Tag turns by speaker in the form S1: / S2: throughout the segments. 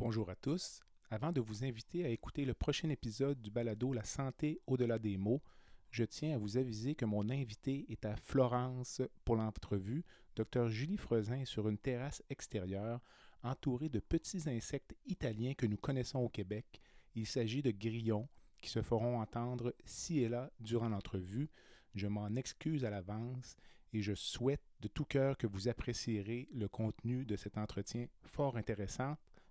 S1: Bonjour à tous. Avant de vous inviter à écouter le prochain épisode du balado La santé au-delà des mots, je tiens à vous aviser que mon invité est à Florence pour l'entrevue. Dr Julie Frezin sur une terrasse extérieure entourée de petits insectes italiens que nous connaissons au Québec. Il s'agit de grillons qui se feront entendre ci et là durant l'entrevue. Je m'en excuse à l'avance et je souhaite de tout cœur que vous apprécierez le contenu de cet entretien fort intéressant.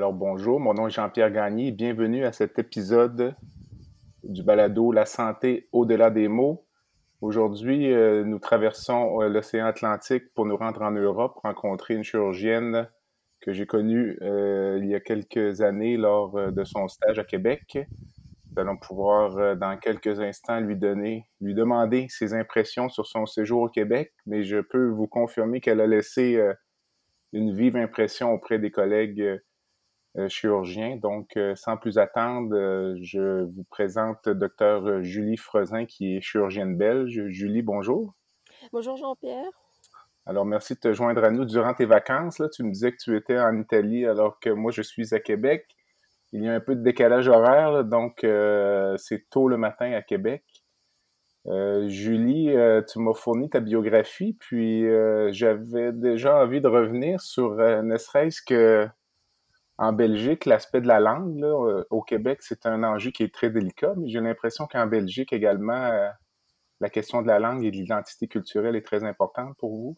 S1: Alors bonjour, mon nom est Jean-Pierre Gagné. Bienvenue à cet épisode du balado La santé au-delà des mots. Aujourd'hui, euh, nous traversons euh, l'océan Atlantique pour nous rendre en Europe, rencontrer une chirurgienne que j'ai connue euh, il y a quelques années lors de son stage à Québec. Nous allons pouvoir, dans quelques instants, lui donner, lui demander ses impressions sur son séjour au Québec, mais je peux vous confirmer qu'elle a laissé une vive impression auprès des collègues chirurgien. Donc, euh, sans plus attendre, euh, je vous présente Dr Julie Frezin, qui est chirurgienne belge. Julie, bonjour.
S2: Bonjour Jean-Pierre.
S1: Alors, merci de te joindre à nous durant tes vacances. Là. Tu me disais que tu étais en Italie alors que moi, je suis à Québec. Il y a un peu de décalage horaire, donc c'est tôt le matin à Québec. Julie, tu m'as fourni ta biographie, puis j'avais déjà envie de revenir sur ne serait-ce que en Belgique, l'aspect de la langue, euh, au Québec, c'est un enjeu qui est très délicat, mais j'ai l'impression qu'en Belgique également, euh, la question de la langue et de l'identité culturelle est très importante pour vous.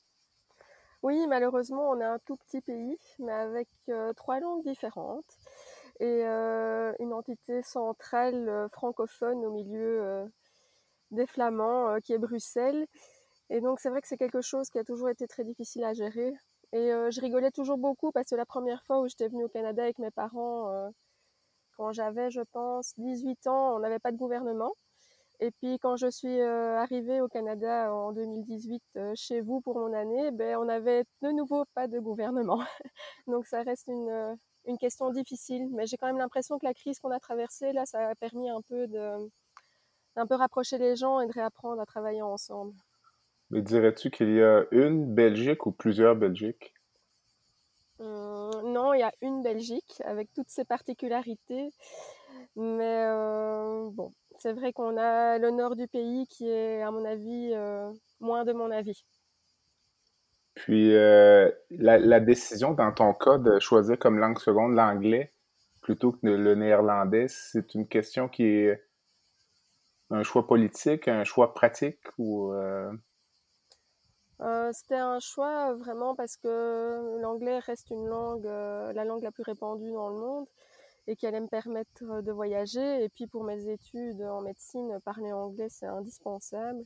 S2: Oui, malheureusement, on est un tout petit pays, mais avec euh, trois langues différentes et une entité centrale francophone au milieu des Flamands, qui est Bruxelles. Et donc, c'est vrai que c'est quelque chose qui a toujours été très difficile à gérer et euh, je rigolais toujours beaucoup parce que la première fois où j'étais venue au Canada avec mes parents, euh, quand j'avais, je pense, 18 ans, on n'avait pas de gouvernement. Et puis quand je suis euh, arrivée au Canada en 2018 chez vous pour mon année, ben, on n'avait de nouveau pas de gouvernement. Donc ça reste une, une question difficile. Mais j'ai quand même l'impression que la crise qu'on a traversée, là, ça a permis un peu d'un peu rapprocher les gens et de réapprendre à travailler ensemble.
S1: Mais dirais-tu qu'il y a une Belgique ou plusieurs Belgiques?
S2: Hum, non, il y a une Belgique avec toutes ses particularités. Mais euh, bon, c'est vrai qu'on a le nord du pays qui est, à mon avis, euh, moins de mon avis.
S1: Puis euh, la, décision dans ton cas de choisir comme langue seconde l'anglais plutôt que le néerlandais, c'est une question qui est un choix politique, un choix pratique ou
S2: euh, c'était un choix vraiment parce que l'anglais reste une langue, euh, la langue la plus répandue dans le monde et qui allait me permettre de voyager. Et puis pour mes études en médecine, parler anglais c'est indispensable.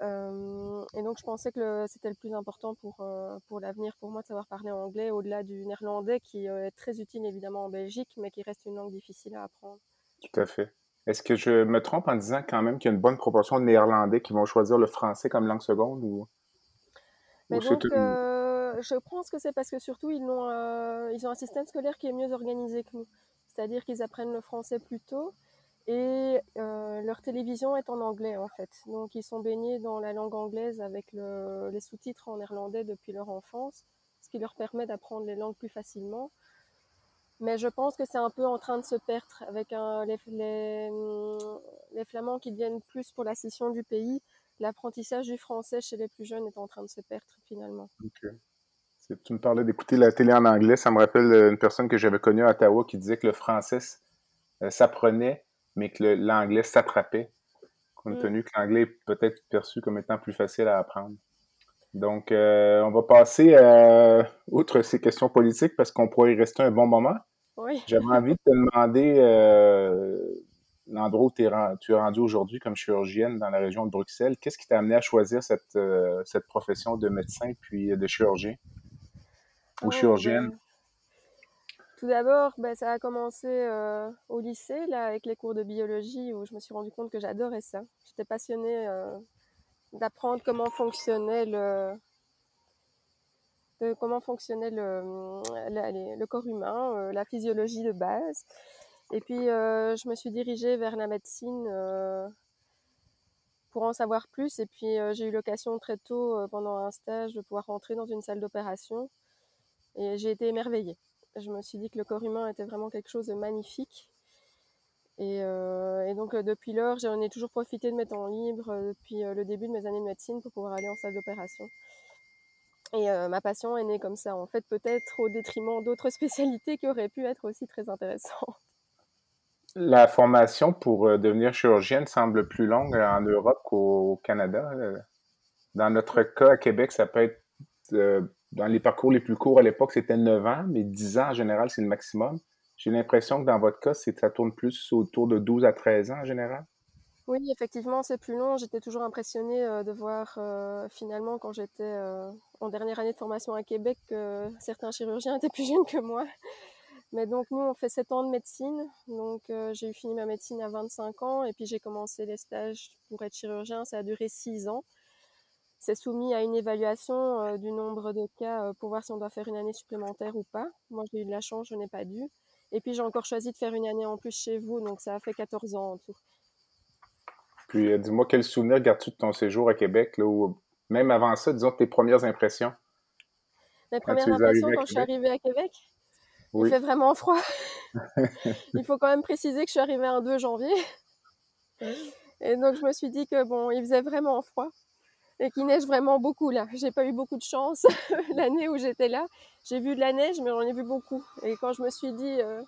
S2: Euh, et donc je pensais que c'était le plus important pour, pour l'avenir pour moi de savoir parler anglais au-delà du néerlandais qui est très utile évidemment en Belgique mais qui reste une langue difficile à apprendre.
S1: Tout à fait. Est-ce que je me trompe en disant quand même qu'il y a une bonne proportion de néerlandais qui vont choisir le français comme langue seconde
S2: mais donc, euh, je pense que c'est parce que surtout, ils ont, euh, ils ont un système scolaire qui est mieux organisé que nous. C'est-à-dire qu'ils apprennent le français plus tôt et euh, leur télévision est en anglais en fait. Donc, ils sont baignés dans la langue anglaise avec les sous-titres en néerlandais depuis leur enfance, ce qui leur permet d'apprendre les langues plus facilement. Mais je pense que c'est un peu en train de se perdre avec les, les, les, Flamands qui deviennent plus pour la scission du pays l'apprentissage du français chez les plus jeunes est en train de se perdre finalement.
S1: Tu me parlais d'écouter la télé en anglais, ça me rappelle euh, une personne que j'avais connue à Ottawa qui disait que le français euh, s'apprenait, mais que l'anglais s'attrapait, compte mm. tenu que l'anglais est peut-être perçu comme étant plus facile à apprendre. Donc, euh, on va passer outre ces questions politiques parce qu'on pourrait y rester un bon moment.
S2: Oui.
S1: J'avais envie de te demander l'endroit où tu es rendu aujourd'hui comme chirurgienne dans la région de Bruxelles. Qu'est-ce qui t'a amené à choisir cette, euh, cette profession de médecin puis de chirurgien? Ou oh, chirurgienne? Ben,
S2: tout d'abord, ben, ça a commencé euh, au lycée, là, avec les cours de biologie, où je me suis rendu compte que j'adorais ça. J'étais passionnée euh, d'apprendre comment fonctionnait le, de comment fonctionnait le, le, corps humain, la physiologie de base. Et puis, euh, je me suis dirigée vers la médecine euh, pour en savoir plus. Et puis, euh, j'ai eu l'occasion très tôt, pendant un stage, de pouvoir rentrer dans une salle d'opération. Et j'ai été émerveillée. Je me suis dit que le corps humain était vraiment quelque chose de magnifique. Et, et donc, depuis lors, j'en ai toujours profité de mes temps libres depuis le début de mes années de médecine pour pouvoir aller en salle d'opération. Et ma passion est née comme ça, en fait, peut-être au détriment d'autres spécialités qui auraient pu être aussi très intéressantes.
S1: La formation pour euh, devenir chirurgienne semble plus longue en Europe qu'au Canada. Euh. Dans notre cas, à Québec, ça peut être euh, dans les parcours les plus courts à l'époque, c'était 9 ans, mais 10 ans en général, c'est le maximum. J'ai l'impression que dans votre cas, ça tourne plus autour de 12 à 13 ans en général.
S2: Oui, effectivement, c'est plus long. J'étais toujours impressionnée de voir finalement quand j'étais en dernière année de formation à Québec que certains chirurgiens étaient plus jeunes que moi. Mais donc nous, on fait 7 ans de médecine. Donc euh, j'ai eu fini ma médecine à 25 ans et puis j'ai commencé les stages pour être chirurgien. Ça a duré 6 ans. C'est soumis à une évaluation euh, du nombre de cas euh, pour voir si on doit faire une année supplémentaire ou pas. Moi, j'ai eu de la chance, je n'ai pas dû. Et puis j'ai encore choisi de faire une année en plus chez vous, donc ça a fait 14 ans en tout.
S1: Puis dis-moi, quel souvenir gardes-tu de ton séjour à Québec, là, ou même avant ça, disons tes premières impressions?
S2: Mes premières impressions quand je suis arrivée à Québec? Il fait vraiment froid. il faut quand même préciser que je suis arrivée un 2 janvier. Et donc, je me suis dit que bon, il faisait vraiment froid et qu'il neige vraiment beaucoup là. J'ai pas eu beaucoup de chance l'année où j'étais là. J'ai vu de la neige, mais j'en ai vu beaucoup. Et quand je me suis dit euh,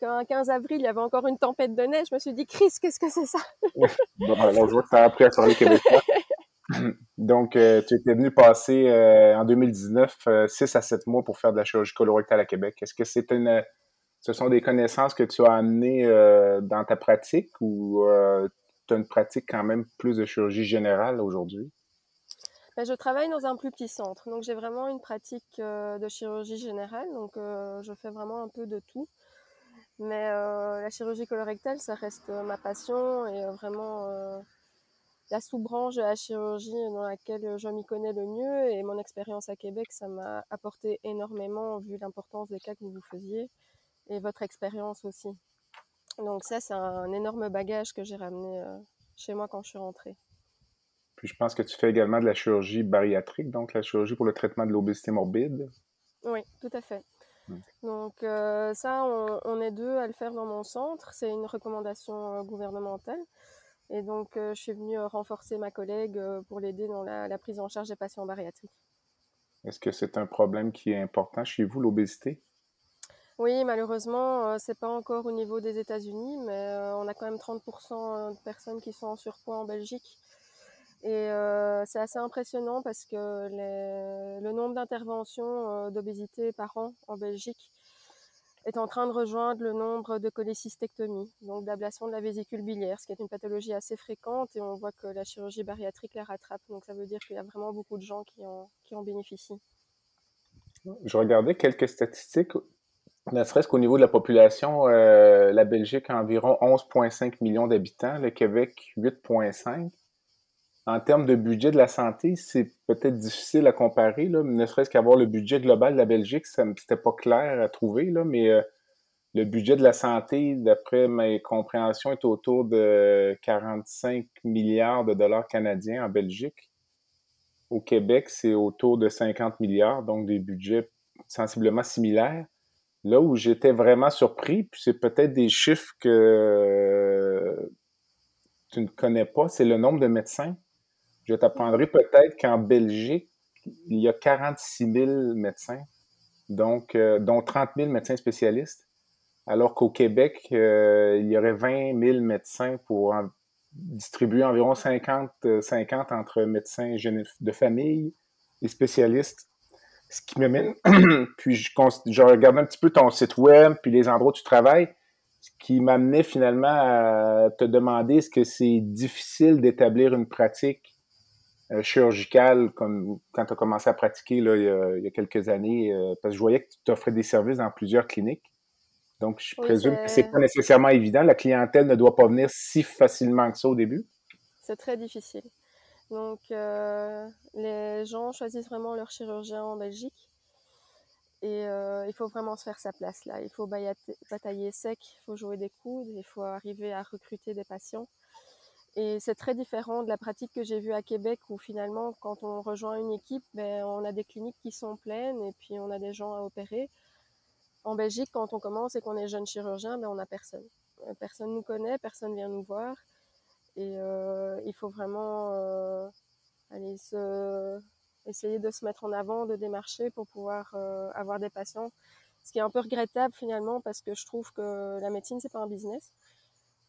S2: qu'un 15 avril, il y avait encore une tempête de neige, je me suis dit, Chris, qu'est-ce que c'est ça?
S1: bon, alors, je vois que tu as appris à parler québécois. Donc, euh, tu étais venu passer euh, en 2019 6 euh, à 7 mois pour faire de la chirurgie colorectale à Québec. Est-ce que c'est une, ce sont des connaissances que tu as amenées dans ta pratique ou tu as une pratique quand même plus de chirurgie générale aujourd'hui?
S2: Ben, je travaille dans un plus petit centre, donc j'ai vraiment une pratique de chirurgie générale, donc je fais vraiment un peu de tout. Mais la chirurgie colorectale, ça reste ma passion et vraiment la sous-branche de la chirurgie dans laquelle je m'y connais le mieux et mon expérience à Québec, ça m'a apporté énormément vu l'importance des cas que vous faisiez et votre expérience aussi. Donc ça, c'est un énorme bagage que j'ai ramené euh, chez moi quand je suis rentrée.
S1: Puis je pense que tu fais également de la chirurgie bariatrique, donc la chirurgie pour le traitement de l'obésité morbide.
S2: Oui, tout à fait. Donc euh, ça, on, on, est deux à le faire dans mon centre. C'est une recommandation euh, gouvernementale. Et donc, euh, je suis venue euh, renforcer ma collègue euh, pour l'aider dans la, prise en charge des patients bariatriques.
S1: Est-ce que c'est un problème qui est important chez vous, l'obésité?
S2: Oui, malheureusement, ce n'est pas encore au niveau des États-Unis, mais on a quand même 30% de personnes qui sont en surpoids en Belgique. Et c'est assez impressionnant parce que le nombre d'interventions d'obésité par an en Belgique est en train de rejoindre le nombre de cholécystectomies, donc d'ablation de la vésicule biliaire, ce qui est une pathologie assez fréquente et on voit que la chirurgie bariatrique la rattrape. Donc ça veut dire qu'il y a vraiment beaucoup de gens qui en, bénéficient.
S1: Je regardais quelques statistiques, ne serait-ce qu'au niveau de la population, euh, la Belgique a environ 11,5 millions d'habitants, le Québec 8,5 en termes de budget de la santé, c'est peut-être difficile à comparer, là, ne serait-ce qu'avoir le budget global de la Belgique, c'était pas clair à trouver, là, mais euh, le budget de la santé, d'après mes compréhensions, est autour de 45 milliards de dollars canadiens en Belgique. Au Québec, c'est autour de 50 milliards, donc des budgets sensiblement similaires. Là où j'étais vraiment surpris, puis c'est peut-être des chiffres que tu ne connais pas, c'est le nombre de médecins je t'apprendrai peut-être qu'en Belgique, il y a 46 000 médecins, donc, euh, dont 30 000 médecins spécialistes, alors qu'au Québec, euh, il y aurait 20 000 médecins pour distribuer environ 50, 50 euh, entre médecins de famille et spécialistes. Ce qui me mène, puis je, je regarde un petit peu ton site web, puis les endroits où tu travailles, ce qui m'amenait finalement à te demander est-ce que c'est difficile d'établir une pratique chirurgicale comme quand tu as commencé à pratiquer là, il, y a, quelques années, euh, parce que je voyais que tu offrais des services dans plusieurs cliniques. Donc, je présume que c'est pas nécessairement évident. La clientèle ne doit pas venir si facilement que ça au début.
S2: C'est très difficile. Donc, euh, les gens choisissent vraiment leur chirurgien en Belgique. Et euh, il faut vraiment se faire sa place là. Il faut batailler sec, il faut jouer des coudes, il faut arriver à recruter des patients. Et c'est très différent de la pratique que j'ai vue à Québec où finalement, quand on rejoint une équipe, ben, on a des cliniques qui sont pleines et puis on a des gens à opérer. En Belgique, quand on commence et qu'on est jeune chirurgien, ben, on n'a personne. Euh, personne ne nous connaît, personne vient nous voir. Et euh, il faut vraiment euh, aller se, essayer de se mettre en avant, de démarcher pour pouvoir euh, avoir des patients. Ce qui est un peu regrettable finalement parce que je trouve que la médecine, c'est pas un business.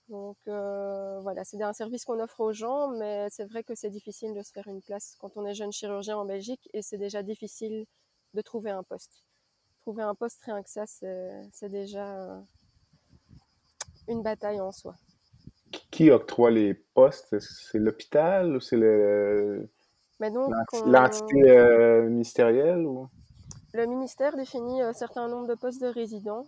S2: Donc euh, voilà, c'est un service qu'on offre aux gens, mais c'est vrai que c'est difficile de se faire une place quand on est jeune chirurgien en Belgique et c'est déjà difficile de trouver un poste. Trouver un poste, rien que ça, c'est déjà une bataille en soi
S1: qui octroie les postes? C'est l'hôpital ou c'est le l'entité euh, ministérielle? Ou?
S2: Le ministère définit un certain nombre de postes de résidents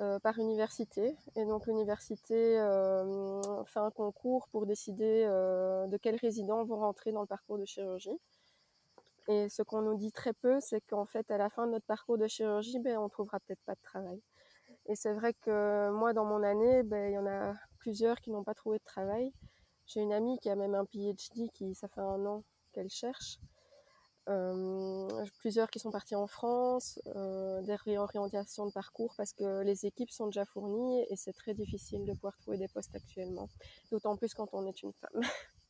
S2: euh, par université. Et donc l'université euh, fait un concours pour décider de quels résidents vont rentrer dans le parcours de chirurgie. Et ce qu'on nous dit très peu, c'est qu'en fait, à la fin de notre parcours de chirurgie, ben, on trouvera peut-être pas de travail. Et c'est vrai que moi, dans mon année, ben, il y en a plusieurs qui n'ont pas trouvé de travail. J'ai une amie qui a même un PhD qui, ça fait un an qu'elle cherche. Euh, plusieurs qui sont partis en France, euh, des réorientations de parcours parce que les équipes sont déjà fournies et c'est très difficile de pouvoir trouver des postes actuellement, d'autant plus quand on est une femme.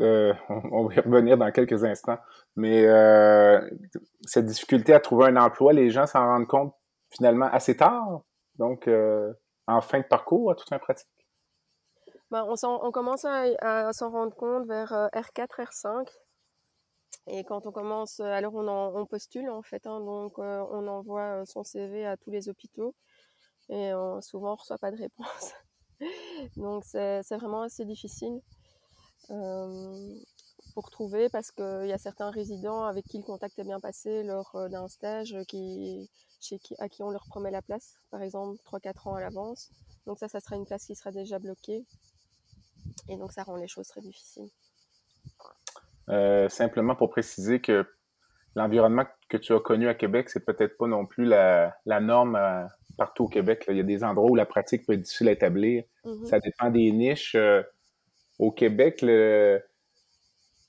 S1: Euh, on va y revenir dans quelques instants, mais euh, cette difficulté à trouver un emploi, les gens s'en rendent compte finalement assez tard, donc euh, en fin de parcours à toute un pratique.
S2: Ben, on, on, commence à, s'en rendre compte vers R4, R5. Et quand on commence, alors on, postule en fait, hein, donc euh, on envoie son CV à tous les hôpitaux et souvent on ne reçoit pas de réponse. donc c'est vraiment assez difficile euh, pour trouver parce qu'il y a certains résidents avec qui le contact est bien passé lors d'un stage qui, à qui on leur promet la place, par exemple 3-4 ans à l'avance. Donc ça, ça sera une place qui sera déjà bloquée. Et donc ça rend les choses très difficiles.
S1: Euh, simplement pour préciser que l'environnement que tu as connu à Québec, c'est peut-être pas non plus la, norme euh, partout au Québec. Il y a des endroits où la pratique peut être difficile à établir. Mm-hmm. Ça dépend des niches. Euh, au Québec, le,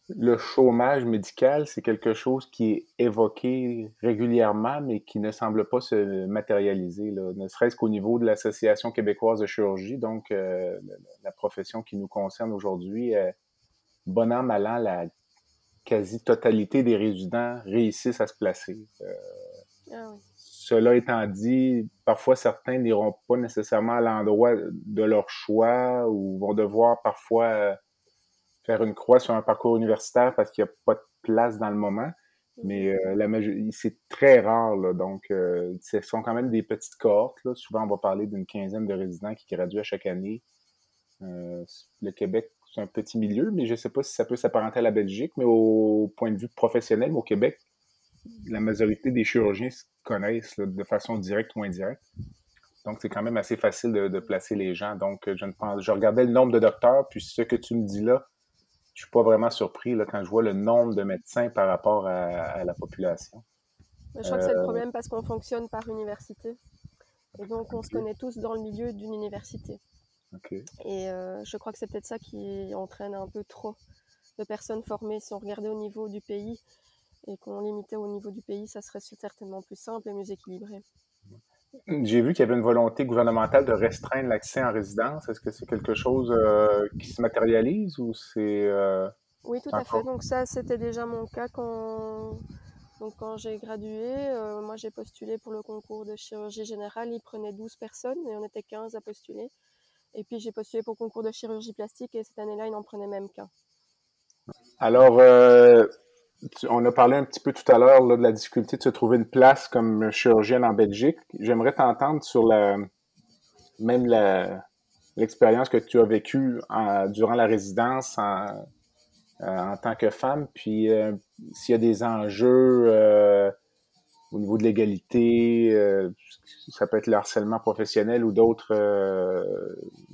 S1: le chômage médical, c'est quelque chose qui est évoqué régulièrement, mais qui ne semble pas se matérialiser, ne serait-ce qu'au niveau de l'Association québécoise de chirurgie, donc euh, la profession qui nous concerne aujourd'hui. Euh, bon an, mal an, la quasi-totalité des résidents réussissent à se placer. Euh, ah cela étant dit, parfois certains n'iront pas nécessairement à l'endroit de leur choix ou vont devoir parfois faire une croix sur un parcours universitaire parce qu'il n'y a pas de place dans le moment. Mais euh, la c'est très rare, là, donc euh, ce sont quand même des petites cohortes. Là. Souvent, on va parler d'une quinzaine de résidents qui graduent à chaque année. Euh, le Québec, c'est un petit milieu, mais je ne sais pas si ça peut s'apparenter à la Belgique, mais au point de vue professionnel, au Québec, la majorité des chirurgiens se connaissent de façon directe ou indirecte. Donc, c'est quand même assez facile de, de, placer les gens. Donc, je ne pense, je regardais le nombre de docteurs, puis ce que tu me dis là, je suis pas vraiment surpris là, quand je vois le nombre de médecins par rapport à, la population.
S2: Je crois que c'est le euh, problème parce qu'on fonctionne par université. Et donc, on se connaît tous dans le milieu d'une université. Et euh, je crois que c'est peut-être ça qui entraîne un peu trop de personnes formées. Si on regardait au niveau du pays et qu'on limitait au niveau du pays, ça serait certainement plus simple et mieux équilibré.
S1: J'ai vu qu'il y avait une volonté gouvernementale de restreindre l'accès en résidence. Est-ce que c'est quelque chose euh, qui se matérialise ou c'est... Euh,
S2: oui, tout à fait. Donc ça, c'était déjà mon cas quand, Donc, quand j'ai gradué. Euh, moi, j'ai postulé pour le concours de chirurgie générale. Il prenait 12 personnes et on était 15 à postuler. Et puis, j'ai postulé pour concours de chirurgie plastique et cette année-là, il n'en prenait même qu'un.
S1: Alors, on a parlé un petit peu tout à l'heure de la difficulté de se trouver une place comme chirurgienne en Belgique. J'aimerais t'entendre sur la, même l'expérience que tu as vécue durant la résidence en, en tant que femme, puis s'il y a des enjeux au niveau de l'égalité, euh, ça peut être le harcèlement professionnel ou d'autres euh,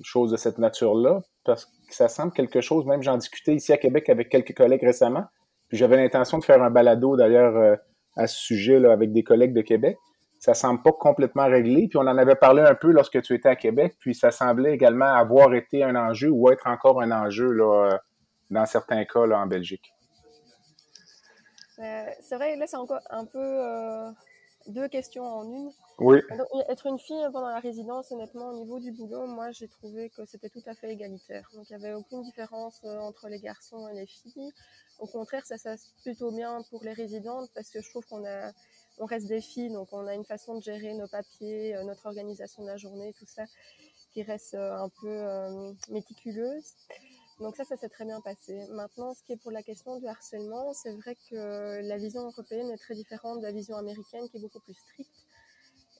S1: choses de cette nature-là, parce que ça semble quelque chose, même j'en discutais ici à Québec avec quelques collègues récemment, puis j'avais l'intention de faire un balado d'ailleurs euh, à ce sujet là, avec des collègues de Québec. Ça semble pas complètement réglé, puis on en avait parlé un peu lorsque tu étais à Québec, puis ça semblait également avoir été un enjeu ou être encore un enjeu là, dans certains cas là, en Belgique.
S2: Euh, c'est vrai, là, c'est encore un peu euh, deux questions en une.
S1: Oui.
S2: être une fille pendant la résidence, honnêtement, au niveau du boulot, moi, j'ai trouvé que c'était tout à fait égalitaire. Donc, il n'y avait aucune différence euh, entre les garçons et les filles. Au contraire, ça se passe plutôt bien pour les résidentes parce que je trouve qu'on a, on reste des filles, donc on a une façon de gérer nos papiers, notre organisation de la journée, tout ça, qui reste un peu méticuleuse. Donc ça, ça s'est très bien passé. Maintenant, ce qui est pour la question du harcèlement, c'est vrai que la vision européenne est très différente de la vision américaine qui est beaucoup plus stricte.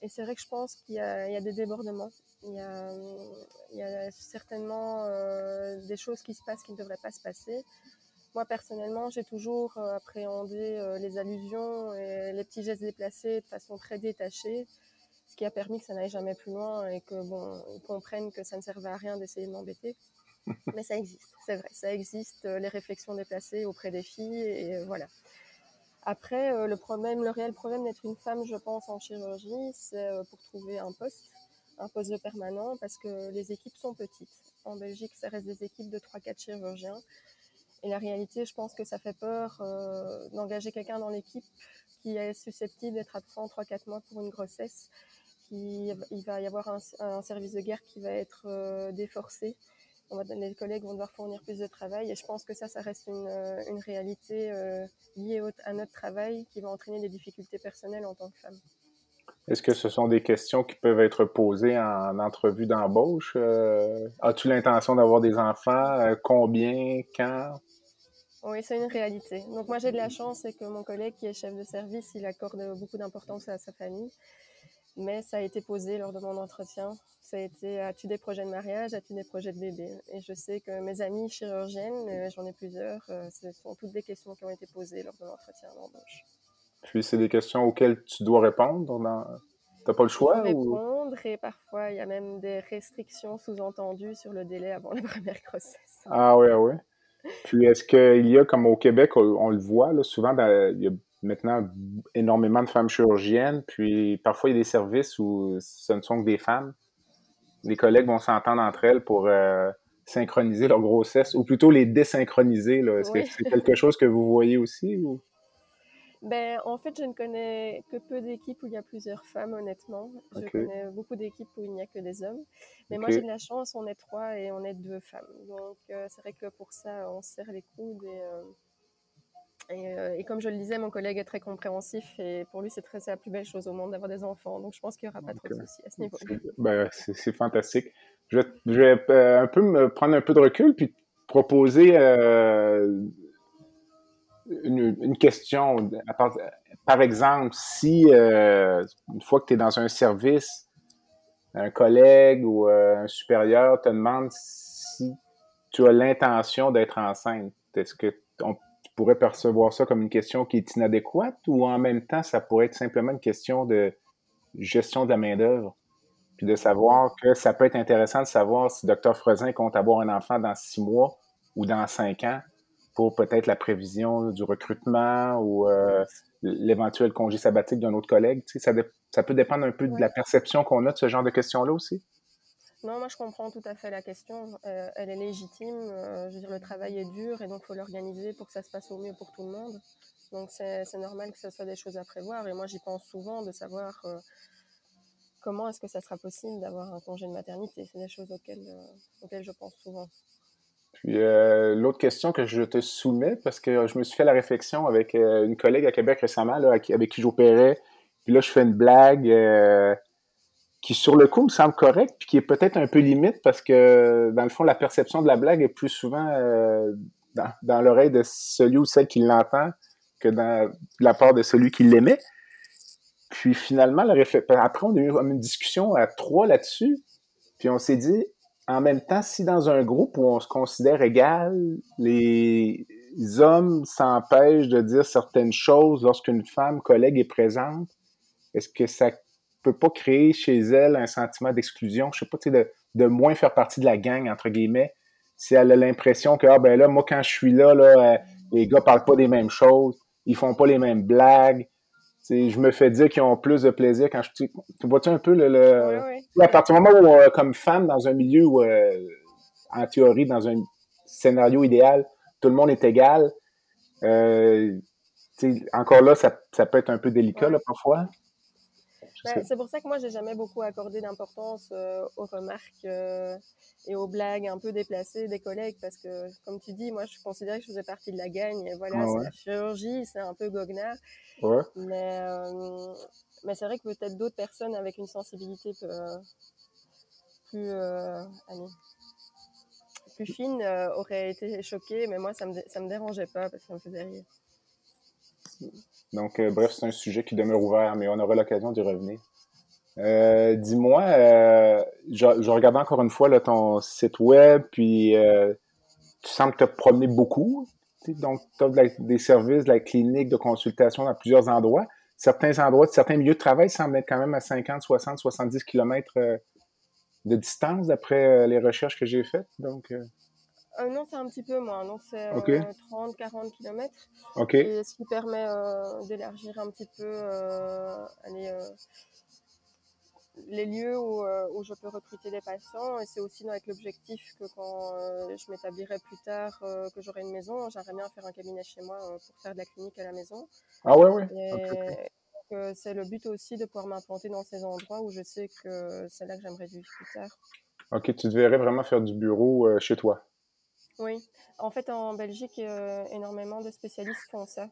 S2: Et c'est vrai que je pense qu'il y, a des débordements. Il y a, certainement euh, des choses qui se passent qui ne devraient pas se passer. Moi, personnellement, j'ai toujours euh, appréhendé euh, les allusions et les petits gestes déplacés de façon très détachée, ce qui a permis que ça n'aille jamais plus loin et que bon, ils comprennent que ça ne servait à rien d'essayer de m'embêter. Mais ça existe, c'est vrai, ça existe, euh, les réflexions déplacées auprès des filles, et euh, voilà. Après, euh, le problème, le réel problème d'être une femme, je pense, en chirurgie, c'est pour trouver un poste, un poste de permanent, parce que les équipes sont petites. En Belgique, ça reste des équipes de 3-4 chirurgiens. Et la réalité, je pense que ça fait peur d'engager quelqu'un dans l'équipe qui est susceptible d'être absent 3-4 mois pour une grossesse. Qui, il va y avoir un, un service de guerre qui va être déforcé les collègues vont devoir fournir plus de travail. Et je pense que ça, ça reste une, euh, une réalité euh, liée à notre travail qui va entraîner des difficultés personnelles en tant que femme.
S1: Est-ce que ce sont des questions qui peuvent être posées en entrevue d'embauche? Euh, as-tu l'intention d'avoir des enfants? combien? Quand?
S2: Oui, c'est une réalité. Donc moi, j'ai de la chance, c'est que mon collègue qui est chef de service, il accorde beaucoup d'importance à sa famille. Mais ça a été posé lors de mon entretien ça a été as-tu des projets de mariage, as-tu des projets de bébé? Et je sais que mes amies chirurgiennes, euh, j'en ai plusieurs, euh, ce sont toutes des questions qui ont été posées lors de l'entretien d'embauche.
S1: Puis c'est des questions auxquelles tu dois répondre dans... T'as pas le choix
S2: ou... répondre et parfois il y a même des restrictions sous-entendues sur le délai avant la première grossesse.
S1: Ah oui, ah oui. Puis est-ce qu'il y a, comme au Québec, on, le voit, là, souvent, il y a maintenant énormément de femmes chirurgiennes, puis parfois il y a des services où ce ne sont que des femmes les collègues vont s'entendre entre elles pour euh, synchroniser leur grossesse, ou plutôt les désynchroniser. Est-ce que c'est quelque chose que vous voyez aussi? Ou?
S2: Ben, en fait, je ne connais que peu d'équipes où il y a plusieurs femmes, honnêtement. Je connais beaucoup d'équipes où il n'y a que des hommes. Mais moi, j'ai de la chance, on est trois et on est deux femmes. Donc, euh, c'est vrai que pour ça, on serre les coudes et, euh, euh, et, comme je le disais, mon collègue est très compréhensif et pour lui, c'est la plus belle chose au monde d'avoir des enfants. Donc, je pense qu'il n'y aura pas trop de soucis à ce niveau.
S1: Ben, c'est fantastique. Je vais, euh, un peu me prendre un peu de recul puis proposer euh, une, question. Par, exemple, si une fois que tu es dans un service, un collègue ou un supérieur te demande si tu as l'intention d'être enceinte, est-ce que on pourrait percevoir ça comme une question qui est inadéquate ou en même temps, ça pourrait être simplement une question de gestion de la main-d'œuvre? Puis de savoir que ça peut être intéressant de savoir si Dr. Frezin compte avoir un enfant dans six mois ou dans cinq ans pour peut-être la prévision du recrutement ou euh, l'éventuel congé sabbatique d'un autre collègue. Tu sais, ça, ça, peut dépendre un peu de la perception qu'on a de ce genre de questions-là aussi.
S2: Non, moi je comprends tout à fait la question. Euh, elle est légitime. Euh, je veux dire, le travail est dur et donc il faut l'organiser pour que ça se passe au mieux pour tout le monde. Donc c'est normal que ce soit des choses à prévoir. Et moi j'y pense souvent de savoir euh, comment est-ce que ça sera possible d'avoir un congé de maternité. C'est des choses auxquelles, auxquelles je pense souvent.
S1: Puis l'autre question que je te soumets, parce que je me suis fait la réflexion avec une collègue à Québec récemment, avec qui j'opérais. Puis là, je fais une blague qui sur le coup me semble correct, puis qui est peut-être un peu limite parce que dans le fond, la perception de la blague est plus souvent euh, dans, l'oreille de celui ou celle qui l'entend que dans la part de celui qui l'émet. Puis finalement, après, on a eu une discussion à trois là-dessus. Puis on s'est dit, en même temps, si dans un groupe où on se considère égal, les hommes s'empêchent de dire certaines choses lorsqu'une femme collègue est présente, est-ce que ça peut pas créer chez elle un sentiment d'exclusion? Je sais pas, tu sais, de, de, moins faire partie de la gang, entre guillemets, si elle a l'impression que, ah ben là, moi, quand je suis là, là, euh, les gars parlent pas des mêmes choses, ils font pas les mêmes blagues, je me fais dire qu'ils ont plus de plaisir quand je. Tu vois-tu un peu le. À partir du moment où, euh, comme femme, dans un milieu où, euh, en théorie, dans un scénario idéal, tout le monde est égal, euh, encore là, ça, ça, peut être un peu délicat là, parfois.
S2: Ben, c'est pour ça que moi, j'ai jamais beaucoup accordé d'importance euh, aux remarques euh, et aux blagues un peu déplacées des collègues parce que, comme tu dis, moi, je considérais que je faisais partie de la gagne. Et voilà, c'est la chirurgie, c'est un peu goguenard. Mais, euh, mais c'est vrai que peut-être d'autres personnes avec une sensibilité plus, plus fine auraient été choquées, mais moi, ça me, ça me dérangeait pas parce que ça me faisait rire.
S1: Donc, euh, bref, c'est un sujet qui demeure ouvert, mais on aura l'occasion d'y revenir. Euh, dis-moi, euh, je, regardais encore une fois là, ton site web, puis tu sembles te promener beaucoup. Donc, tu as des services de la clinique de consultation dans plusieurs endroits. Certains endroits, certains milieux de travail semblent être quand même à 50, 60, 70 km de distance d'après les recherches que j'ai faites. Donc,
S2: euh, non, c'est un petit peu moins. Donc, c'est 30-40 km.
S1: OK.
S2: Et ce qui permet euh, d'élargir un petit peu euh, les lieux où, où, je peux recruter des patients. Et c'est aussi avec l'objectif que quand je m'établirai plus tard, que j'aurai une maison, j'aimerais bien faire un cabinet chez moi pour faire de la clinique à la maison.
S1: Ah ouais, ouais.
S2: Et c'est le but aussi de pouvoir m'implanter dans ces endroits où je sais que c'est là que j'aimerais vivre plus tard.
S1: Ok, tu devrais vraiment faire du bureau chez toi.
S2: Oui, en fait, en Belgique, euh, énormément de spécialistes font ça.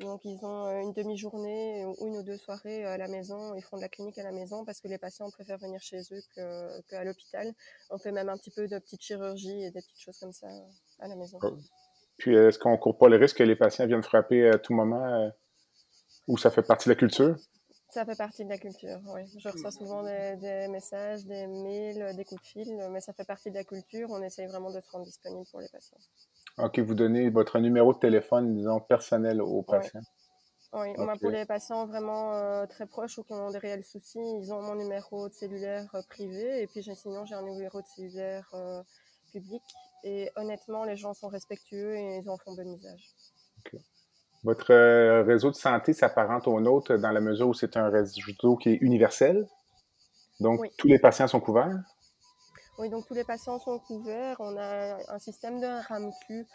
S2: Donc, ils ont euh, une demi-journée ou une ou deux soirées à la maison. Ils font de la clinique à la maison parce que les patients préfèrent venir chez eux qu'à l'hôpital. On fait même un petit peu de petites chirurgies et des petites choses comme ça à la maison. Oh.
S1: Puis, est-ce qu'on ne court pas le risque que les patients viennent frapper à tout moment euh, ou ça fait partie de la culture?
S2: Ça fait partie de la culture, oui. Je reçois souvent des, messages, des mails, des coups de fil, mais ça fait partie de la culture. On essaye vraiment de se rendre disponible pour les patients.
S1: OK, vous donnez votre numéro de téléphone, disons, personnel aux patients.
S2: Oui, pour les patients vraiment euh, très proches ou qui ont des réels soucis, ils ont mon numéro de cellulaire euh, privé et puis sinon j'ai un numéro de cellulaire euh, public. Et honnêtement, les gens sont respectueux et ils en font bon usage.
S1: Votre euh, réseau de santé s'apparente au nôtre dans la mesure où c'est un réseau qui est universel? Donc, tous les patients sont couverts?
S2: Oui, donc tous les patients sont couverts. On a un système de RAMQ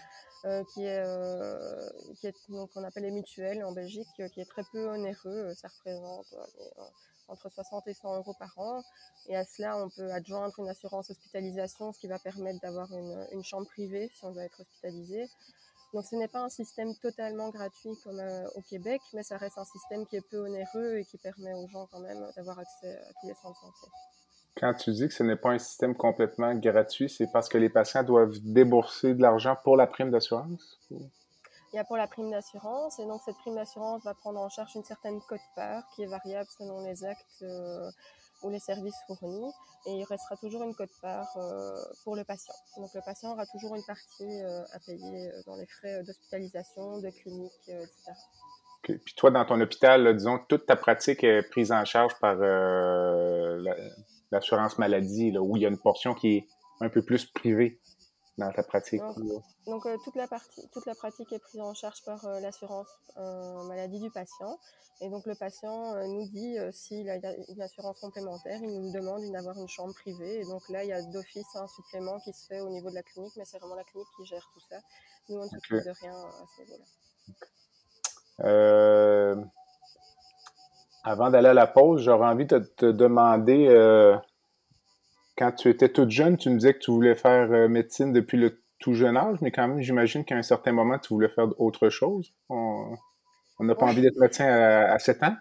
S2: euh, qui est, euh, qui est donc on appelle les mutuelles en Belgique, qui est très peu onéreux. Ça représente entre 60 et 100 euros par an. Et à cela, on peut adjoindre une assurance hospitalisation, ce qui va permettre d'avoir une, une chambre privée si on doit être hospitalisé. Donc ce n'est pas un système totalement gratuit comme euh, au Québec, mais ça reste un système qui est peu onéreux et qui permet aux gens quand même d'avoir accès à tous les soins de santé.
S1: Quand tu dis que ce n'est pas un système complètement gratuit, c'est parce que les patients doivent débourser de l'argent pour la prime d'assurance?
S2: Il y a pour la prime d'assurance, et donc cette prime d'assurance va prendre en charge une certaine cote-part qui est variable selon les actes euh, ou les services fournis et il restera toujours une cote-part euh, pour le patient. Donc le patient aura toujours une partie euh, à payer euh, dans les frais d'hospitalisation, de clinique, etc.
S1: Puis toi, dans ton hôpital, disons, toute ta pratique est prise en charge par l'assurance maladie, là, où il y a une portion qui est un peu plus privée? Dans ta pratique.
S2: Donc, toute, la partie, toute la pratique est prise en charge par l'assurance maladie du patient. Et donc le patient euh, nous dit euh, s'il a une assurance complémentaire, il nous demande d'avoir une chambre privée. Et donc là, il y a d'office un supplément qui se fait au niveau de la clinique, mais c'est vraiment la clinique qui gère tout ça. Nous, on ne s'occupe de rien à ce niveau-là.
S1: Euh, avant d'aller à la pause, j'aurais envie de te demander, quand tu étais toute jeune, tu me disais que tu voulais faire médecine depuis le tout jeune âge, mais quand même, j'imagine qu'à un certain moment, tu voulais faire autre chose. On n'a pas envie d'être médecin à, 7 ans?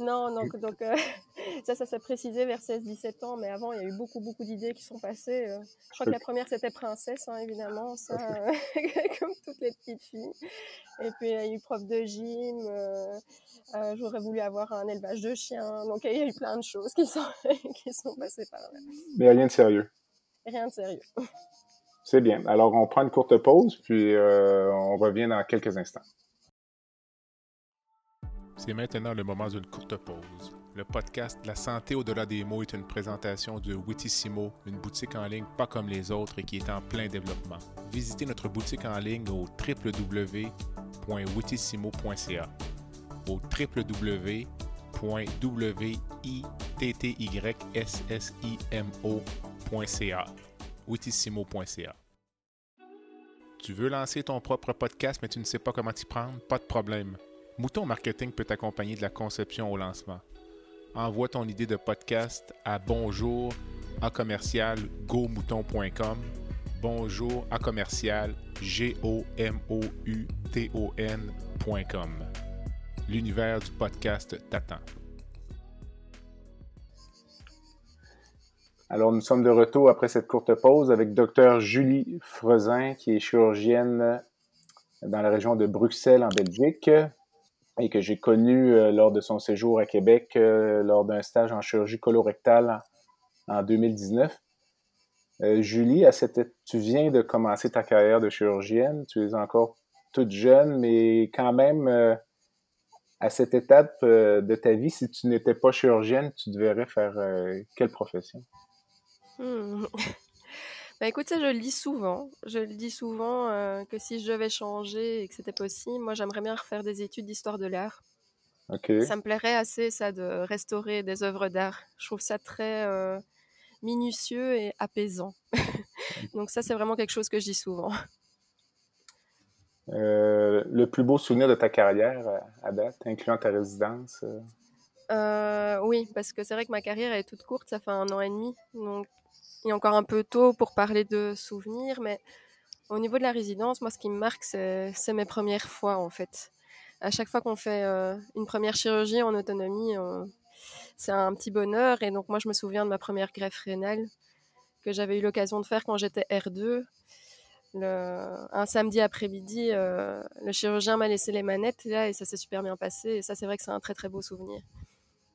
S2: Non, donc, donc euh, ça, ça s'est précisé vers 16-17 ans, mais avant, il y a eu beaucoup, beaucoup d'idées qui sont passées. euh. Je crois que la première, c'était princesse, hein, évidemment, ça, euh, comme toutes les petites filles. Et puis, il y a eu prof de gym, j'aurais voulu avoir un élevage de chiens. Donc, il y a eu plein de choses qui sont, qui sont passées par là.
S1: Mais rien de sérieux.
S2: Rien de sérieux.
S1: C'est bien. Alors, on prend une courte pause, puis on revient dans quelques instants.
S3: C'est maintenant le moment d'une courte pause. Le podcast La santé au-delà des mots est une présentation de Witissimo, une boutique en ligne pas comme les autres et qui est en plein développement. Visitez notre boutique en ligne au www.witissimo.ca au www.wittyssimo.ca witissimo.ca Tu veux lancer ton propre podcast mais tu ne sais pas comment t'y prendre? Pas de problème. Mouton Marketing peut t'accompagner de la conception au lancement. Envoie ton idée de podcast à bonjour à commercial gomouton.com. Bonjour à commercial g. L'univers du podcast t'attend.
S1: Alors, nous sommes de retour après cette courte pause avec Dr Julie Frezin, qui est chirurgienne dans la région de Bruxelles, en Belgique, et que j'ai connue euh, lors de son séjour à Québec, euh, lors d'un stage en chirurgie colorectale en, en 2019. Euh, Julie, à cette, tu viens de commencer ta carrière de chirurgienne, tu es encore toute jeune, mais quand même, à cette étape de ta vie, si tu n'étais pas chirurgienne, tu devrais faire quelle profession?
S2: Bah écoute, ça je le dis souvent. Je le dis souvent euh, que si je devais changer et que c'était possible, moi j'aimerais bien refaire des études d'histoire de l'art.
S1: OK.
S2: Ça me plairait assez ça de restaurer des œuvres d'art. Je trouve ça très euh, minutieux et apaisant. Donc ça c'est vraiment quelque chose que je dis souvent.
S1: Euh, le plus beau souvenir de ta carrière à date, incluant ta résidence? Euh,
S2: oui, parce que c'est vrai que ma carrière est toute courte, ça fait un an et demi, donc il est encore un peu tôt pour parler de souvenirs, mais au niveau de la résidence, moi ce qui me marque, c'est mes premières fois en fait. À chaque fois qu'on fait euh, une première chirurgie en autonomie, on- c'est un petit bonheur, et donc moi je me souviens de ma première greffe rénale que j'avais eu l'occasion de faire quand j'étais R2. Le- un samedi après-midi, euh, le chirurgien m'a laissé les manettes là, et ça s'est super bien passé, et ça c'est vrai que c'est un très très beau souvenir.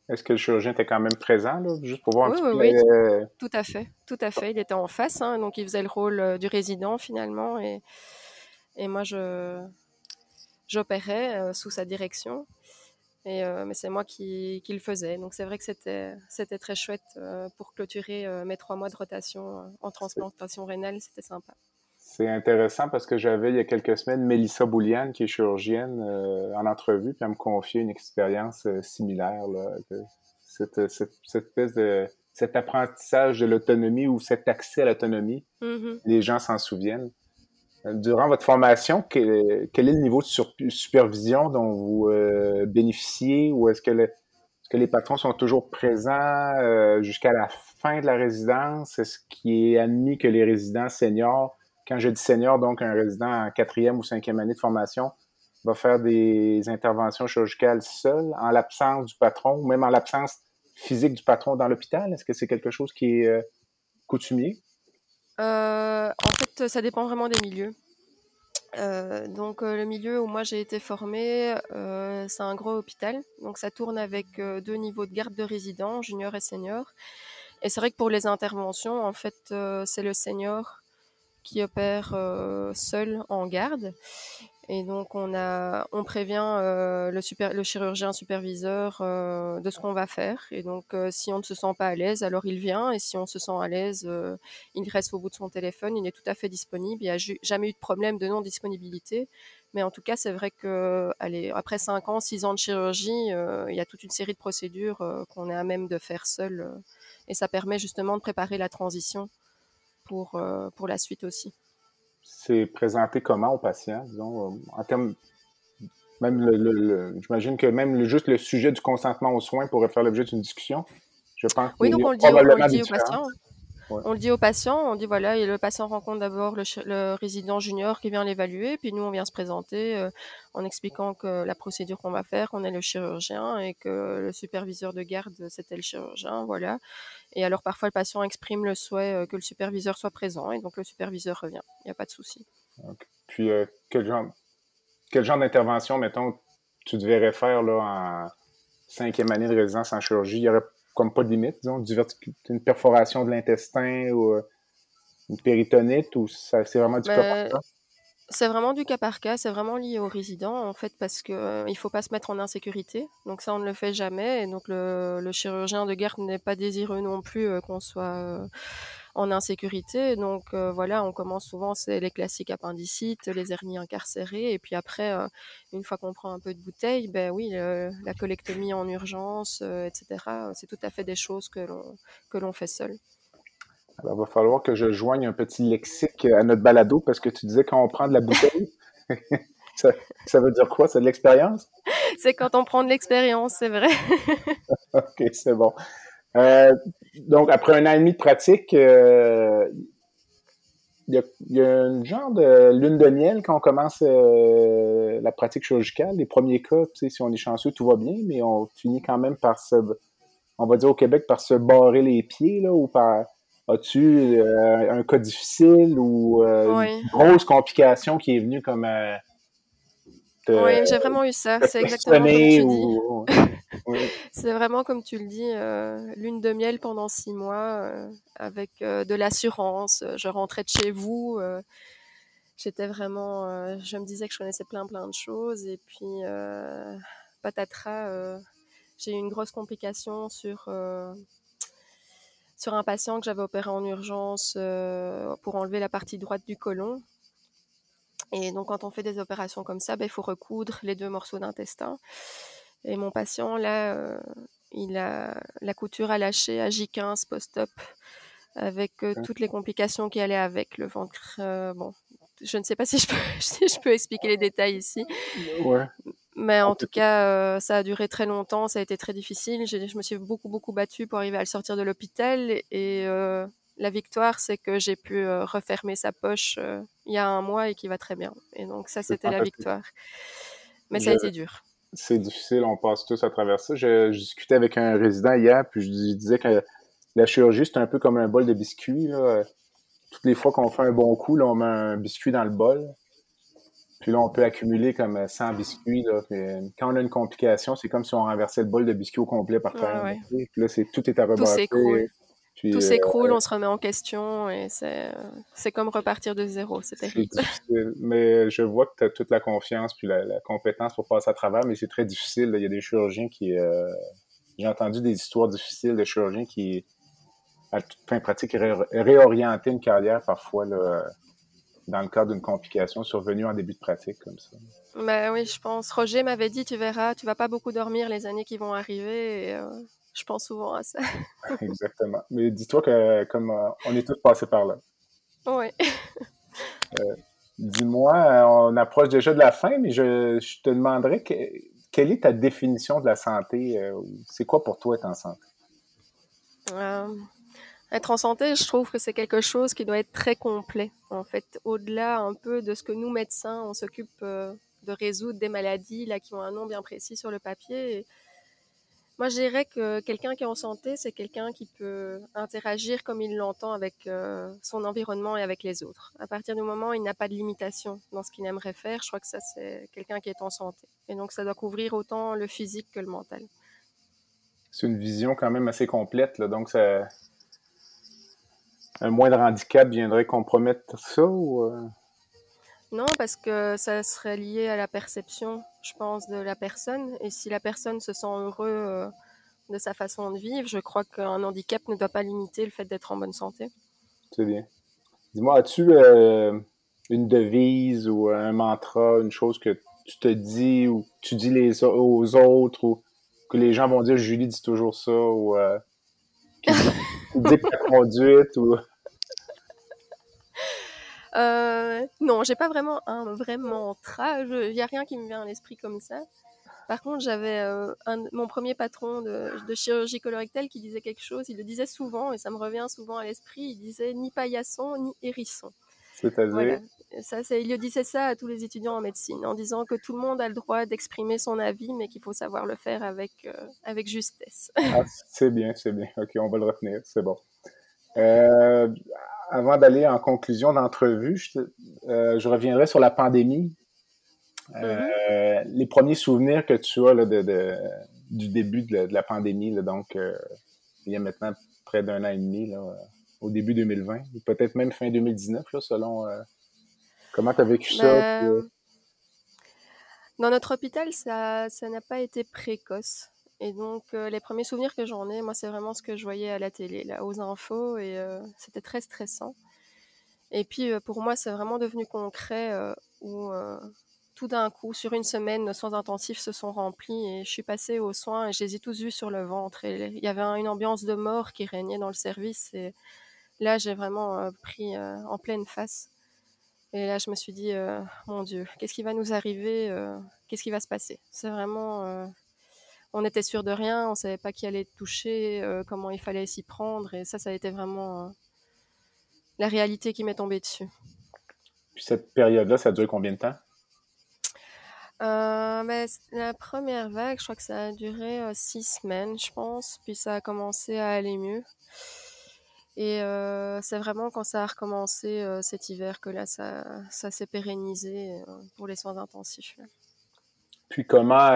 S1: Est-ce que le chirurgien était quand même présent, là, juste pour voir un
S2: Oui,
S1: petit
S2: oui,
S1: peu?
S2: oui.
S1: euh,
S2: Tout à fait, tout à fait. Il était en face, hein, donc il faisait le rôle euh, du résident finalement, et, et moi je j'opérais euh, sous sa direction. Et, euh, mais c'est moi qui, qui le faisais. Donc c'est vrai que c'était c'était très chouette euh, pour clôturer mes trois mois de rotation en transplantation rénale. C'était sympa.
S1: C'est intéressant parce que j'avais il y a quelques semaines Mélissa Bouliane, qui est chirurgienne, euh, en entrevue, puis elle me confiait une expérience euh, similaire, là, cette, cette, cette espèce de, cet apprentissage de l'autonomie ou cet accès à l'autonomie,
S2: Mhm.
S1: les gens s'en souviennent. Euh, Durant votre formation, que- quel est le niveau de sur- supervision dont vous euh, bénéficiez ou est-ce que, le- que les patrons sont toujours présents euh, jusqu'à la fin de la résidence? Est-ce qu'il est admis que les résidents seniors, quand je dis senior, donc un résident en quatrième ou cinquième année de formation, va faire des interventions chirurgicales seul, en l'absence du patron, ou même en l'absence physique du patron dans l'hôpital? Est-ce que c'est quelque chose qui est euh, coutumier?
S2: Euh, en fait, ça dépend vraiment des milieux. Euh, donc le milieu où moi j'ai été formée, c'est un gros hôpital. Donc ça tourne avec deux niveaux de garde de résidents, junior et senior. Et c'est vrai que pour les interventions, en fait, c'est le senior qui opère euh, seul en garde. Et donc on a, on prévient euh, le, chirurgien superviseur euh, de ce qu'on va faire. Et donc si on ne se sent pas à l'aise, alors il vient. Et si on se sent à l'aise, il reste au bout de son téléphone. Il est tout à fait disponible. Il n'y a jamais eu de problème de non disponibilité. Mais en tout cas, c'est vrai que, après 5 ans, 6 ans de chirurgie, il y a toute une série de procédures qu'on est à même de faire seul. et ça permet justement de préparer la transition pour, euh, pour la suite aussi.
S1: c'est présenté comment aux patients, disons, euh, en termes, même le, le- le- j'imagine que même le- juste le sujet du consentement aux soins pourrait faire l'objet d'une discussion. Je pense
S2: Oui, donc on le dit, on le dit aux patients.
S1: différences.
S2: On le dit aux patients, on dit voilà, et le patient rencontre d'abord le, résident junior qui vient l'évaluer, puis nous on vient se présenter euh, en expliquant que la procédure qu'on va faire, qu'on est le chirurgien et que le superviseur de garde c'était le chirurgien, voilà. Et alors parfois le patient exprime le souhait euh, que le superviseur soit présent et donc le superviseur revient, il n'y a pas de souci.
S1: Puis euh, quel genre, quel genre d'intervention, mettons, tu devrais faire là, en cinquième année de résidence en chirurgie? Il y aurait comme pas de limite, disons, une perforation de l'intestin ou euh, une péritonite ou c'est vraiment du ben, cas?
S2: C'est vraiment du cas par cas, c'est vraiment lié aux résidents en fait parce que euh, il faut pas se mettre en insécurité. Donc ça on ne le fait jamais et donc le, chirurgien de garde n'est pas désireux non plus qu'on soit en insécurité. Donc voilà, on commence souvent, c'est les classiques appendicites, les hernies incarcérées. Et puis après, une fois qu'on prend un peu de bouteille, ben oui, la colectomie en urgence, etc. C'est tout à fait des choses que l'on, que l'on fait seul.
S1: Alors, il va falloir que je joigne un petit lexique à notre balado parce que tu disais quand on prend de la bouteille. ça, ça, veut dire quoi? C'est de l'expérience?
S2: c'est quand on prend de l'expérience, c'est vrai.
S1: OK, c'est bon. Euh, donc, après un an et demi de pratique, euh, il y, a, un genre de lune de miel quand on commence euh, la pratique chirurgicale. Les premiers cas, si on est chanceux, tout va bien, mais on finit quand même par se, on va dire au Québec, par se barrer les pieds, là, ou par, as-tu un cas difficile ou une grosse complication qui est venue comme...
S2: oui, j'ai vraiment eu ça. C'est exactement comme tu dis. C'est vraiment, comme tu le dis, euh, lune de miel pendant six mois euh, avec euh, de l'assurance. Je rentrais de chez vous. J'étais vraiment. je me disais que je connaissais plein, plein de choses. Et puis, patatras, j'ai eu une grosse complication sur, sur un patient que j'avais opéré en urgence pour enlever la partie droite du côlon. Et donc, quand on fait des opérations comme ça, ben, il faut recoudre les deux morceaux d'intestin. Et mon patient, là, euh, il a la couture a lâché à J15 post-op avec euh, toutes les complications qui allaient avec le ventre. Euh, bon, je ne sais pas si je peux, expliquer les détails ici. Mais en tout cas, ça a duré très longtemps, ça a été très difficile. Je me suis beaucoup, beaucoup battue pour arriver à le sortir de l'hôpital. Et la victoire, c'est que j'ai pu refermer sa poche il y a un mois et qui va très bien. Et donc ça, c'était la victoire. Mais ça a été dur
S1: c'est difficile, on passe tous à travers ça. Je, discutais avec un résident hier, puis je lui disais que la chirurgie, c'est un peu comme un bol de biscuits. Toutes les fois qu'on fait un bon coup, là, on met un biscuit dans le bol. Puis là, on peut accumuler comme 100 biscuits. quand on a une complication, c'est comme si on renversait le bol de biscuits au complet par terre. Puis là, c'est, tout est à rebattre.
S2: Tout s'écroule, euh, on se remet en question et c'est comme repartir de zéro. C'est terrible.
S1: Mais je vois que tu as toute la confiance puis la, compétence pour passer à travers, mais c'est très difficile. Il y a des chirurgiens qui. Euh, j'ai entendu des histoires difficiles de chirurgiens qui, à toute fin pratique, réorientaient une carrière parfois dans le cadre d'une complication survenue en début de pratique comme ça.
S2: Ben oui, je pense. Roger m'avait dit, tu verras, tu vas pas beaucoup dormir les années qui vont arriver. Et, euh, je pense souvent à ça.
S1: Exactement. Mais dis-toi que comme euh, on est tous passés par là.
S2: Oui.
S1: Euh, dis-moi, on approche déjà de la fin, mais je, te demanderais quelle est ta définition de la santé? C'est quoi pour toi être en santé?
S2: Être en santé, je trouve que c'est quelque chose qui doit être très complet. En fait, au-delà un peu de ce que nous, médecins, on s'occupe de résoudre des maladies là, qui ont un nom bien précis sur le papier. Moi, je dirais que quelqu'un qui est en santé, c'est quelqu'un qui peut interagir comme il l'entend avec euh, son environnement et avec les autres. À partir du moment où il n'a pas de limitation dans ce qu'il aimerait faire, je crois que ça, c'est quelqu'un qui est en santé. Et donc, ça doit couvrir autant le physique que le mental.
S1: C'est une vision quand même assez complète. Là. Donc, ça... un moindre handicap viendrait compromettre ça ou... Euh?
S2: Non, parce que ça serait lié à la perception, je pense, de la personne. Et si la personne se sent heureux euh, de sa façon de vivre, je crois qu'un handicap ne doit pas limiter le fait d'être en bonne santé.
S1: C'est bien. Dis-moi, as-tu euh, une devise ou un mantra, une chose que tu te dis ou tu dis les, aux autres ou que les gens vont dire Julie dit toujours ça ou euh, dit que ta conduite ou
S2: euh, non, j'ai pas vraiment un vrai mantra. Il n'y a rien qui me vient à l'esprit comme ça. Par contre, j'avais euh, mon premier patron de, chirurgie colorectale qui disait quelque chose. Il le disait souvent et ça me revient souvent à l'esprit. Il disait ni paillasson ni hérisson.
S1: C'est-à-dire
S2: ça, il le disait ça à tous les étudiants en médecine en disant que tout le monde a le droit d'exprimer son avis, mais qu'il faut savoir le faire avec, euh, avec justesse.
S1: Ah, c'est bien, c'est bien. Ok, on va le retenir. C'est bon. Euh, avant d'aller en conclusion d'entrevue, je, je reviendrai sur la pandémie Mm-hmm. Euh, les premiers souvenirs que tu as de, du début de la, pandémie, donc euh, il y a maintenant près d'un an et demi, au début 2020, peut-être même fin 2019, selon euh, comment tu as vécu ça. Ben,
S2: dans notre hôpital, ça n'a pas été précoce. Et donc, les premiers souvenirs que j'en ai, moi, c'est vraiment ce que je voyais à la télé, aux infos, et c'était très stressant. Et puis, pour moi, c'est vraiment devenu concret où tout d'un coup, sur une semaine, nos soins intensifs se sont remplis et je suis passée aux soins et je les ai tous vus sur le ventre. Et il y avait une ambiance de mort qui régnait dans le service. Et là, j'ai vraiment euh, pris euh, en pleine face. Et là, je me suis dit, euh, mon Dieu, qu'est-ce qui va nous arriver Qu'est-ce qui va se passer? C'est vraiment. On était sûr de rien, on ne savait pas qui allait toucher, comment il fallait s'y prendre. Et ça, ça a été vraiment la réalité qui m'est tombée dessus.
S1: Puis cette période-là, ça a duré combien de temps?
S2: Euh, ben, la première vague, je crois que ça a duré euh, six semaines, je pense, puis ça a commencé à aller mieux. Et euh, c'est vraiment quand ça a recommencé cet hiver que là, ça, ça s'est pérennisé pour les soins intensifs.
S1: Puis comment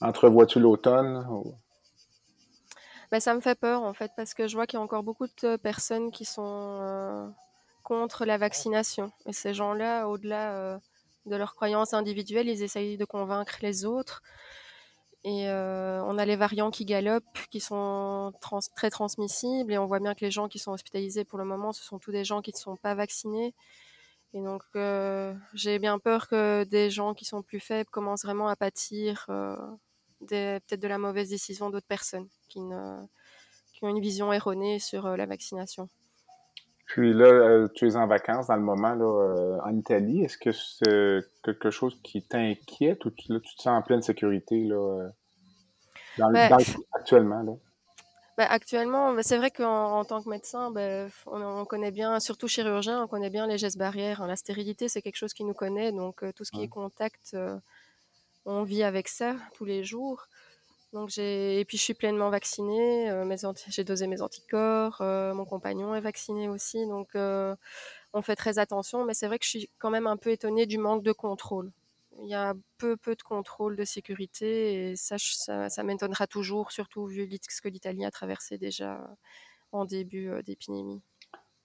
S1: entrevois-tu l'automne
S2: ben, Ça me fait peur en fait, parce que je vois qu'il y a encore beaucoup de personnes qui sont contre la vaccination. Et ces gens-là, au-delà de leurs croyances individuelles, ils essayent de convaincre les autres. Et euh, on a les variants qui galopent, qui sont très transmissibles, et on voit bien que les gens qui sont hospitalisés pour le moment, ce sont tous des gens qui ne sont pas vaccinés. Et donc, euh, j'ai bien peur que des gens qui sont plus faibles commencent vraiment à pâtir euh, peut-être de la mauvaise décision d'autres personnes qui, ne, qui, ont une vision erronée sur la vaccination.
S1: Puis là, euh, tu es en vacances dans le moment là, euh, en Italie. Est-ce que c'est quelque chose qui t'inquiète ou tu, tu, te sens en pleine sécurité là, euh, ben, actuellement? Là?
S2: Ben, actuellement, ben, c'est vrai qu'en tant que médecin, ben, on, connaît bien, surtout chirurgien, on connaît bien les gestes barrières. La stérilité, c'est quelque chose qui nous connaît. Donc, tout ce qui est contact, on vit avec ça tous les jours. Donc j'ai et puis je suis pleinement vaccinée, euh, j'ai dosé mes anticorps, euh, mon compagnon est vacciné aussi, donc euh, on fait très attention. Mais c'est vrai que je suis quand même un peu étonnée du manque de contrôle. Il y a peu peu de contrôle de sécurité et ça ça, m'étonnera toujours, surtout vu ce que l'Italie a traversé déjà en début d'épidémie.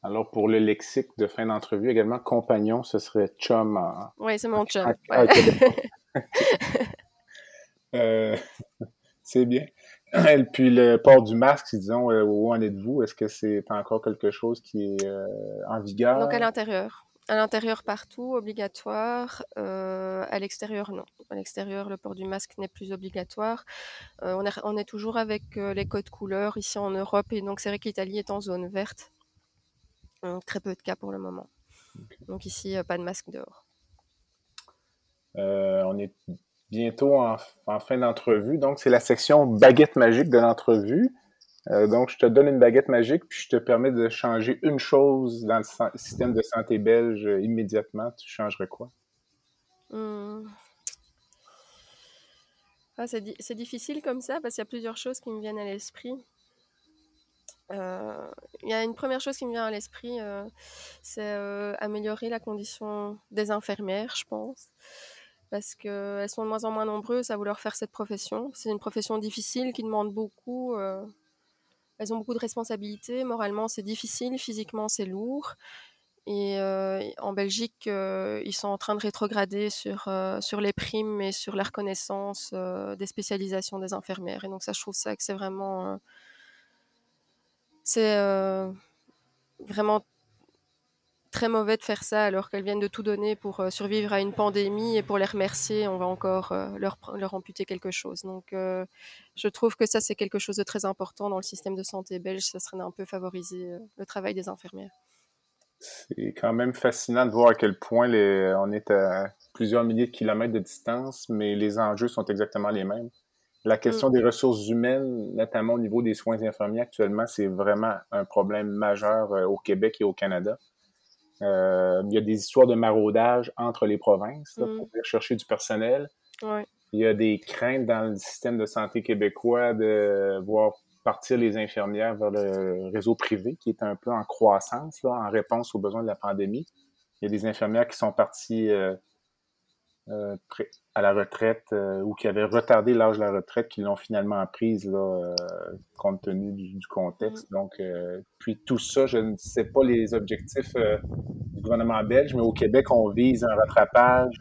S1: Alors pour le lexique de fin d'entrevue également, compagnon, ce serait chum.
S2: Oui, c'est mon chum.
S1: C'est bien. Et puis le port du masque, disons, euh, où en êtes-vous? Est-ce que c'est encore quelque chose qui est euh, en vigueur?
S2: Donc à l'intérieur. À l'intérieur partout, obligatoire. Euh, à l'extérieur, non. À l'extérieur, le port du masque n'est plus obligatoire. on, est, on, est, toujours avec les codes couleurs ici en Europe et donc c'est vrai que l'Italie est en zone verte. Donc, très peu de cas pour le moment. Donc ici, pas de masque dehors.
S1: On est bientôt en, fin d'entrevue. Donc, c'est la section baguette magique de l'entrevue. Euh, donc, je te donne une baguette magique, puis je te permets de changer une chose dans le système de santé belge immédiatement. Tu changerais quoi?
S2: Hmm. Ah, c'est difficile comme ça parce qu'il y a plusieurs choses qui me viennent à l'esprit. Euh, il y a une première chose qui me vient à l'esprit, euh, c'est améliorer la condition des infirmières, je pense parce qu'elles sont de moins en moins nombreuses à vouloir faire cette profession. C'est une profession difficile qui demande beaucoup. Euh, elles ont beaucoup de responsabilités. Moralement, c'est difficile. Physiquement, c'est lourd. Et euh, en Belgique, euh, ils sont en train de rétrograder sur, sur les primes et sur la reconnaissance des spécialisations des infirmières. Et donc ça, je trouve ça que c'est vraiment... c'est vraiment très mauvais de faire ça alors qu'elles viennent de tout donner pour euh, survivre à une pandémie et pour les remercier, on va encore euh, leur, leur, amputer quelque chose. Donc euh, je trouve que ça c'est quelque chose de très important dans le système de santé belge, ça serait un peu favoriser le travail des infirmières.
S1: C'est quand même fascinant de voir à quel point les, on est à plusieurs milliers de kilomètres de distance, mais les enjeux sont exactement les mêmes. La question mm. des ressources humaines, notamment au niveau des soins infirmiers actuellement, c'est vraiment un problème majeur au Québec et au Canada. Euh, il y a des histoires de maraudage entre les provinces pour mm. chercher du personnel. Il y a des craintes dans le système de santé québécois de voir partir les infirmières vers le réseau privé qui est un peu en croissance là, en réponse aux besoins de la pandémie. Il y a des infirmières qui sont parties euh, euh, à la retraite euh, ou qui avaient retardé l'âge de la retraite, qui l'ont finalement prise là, euh, compte tenu du, contexte. Mm. Donc, puis tout ça, je ne sais pas les objectifs du gouvernement belge, mais au Québec, on vise un rattrapage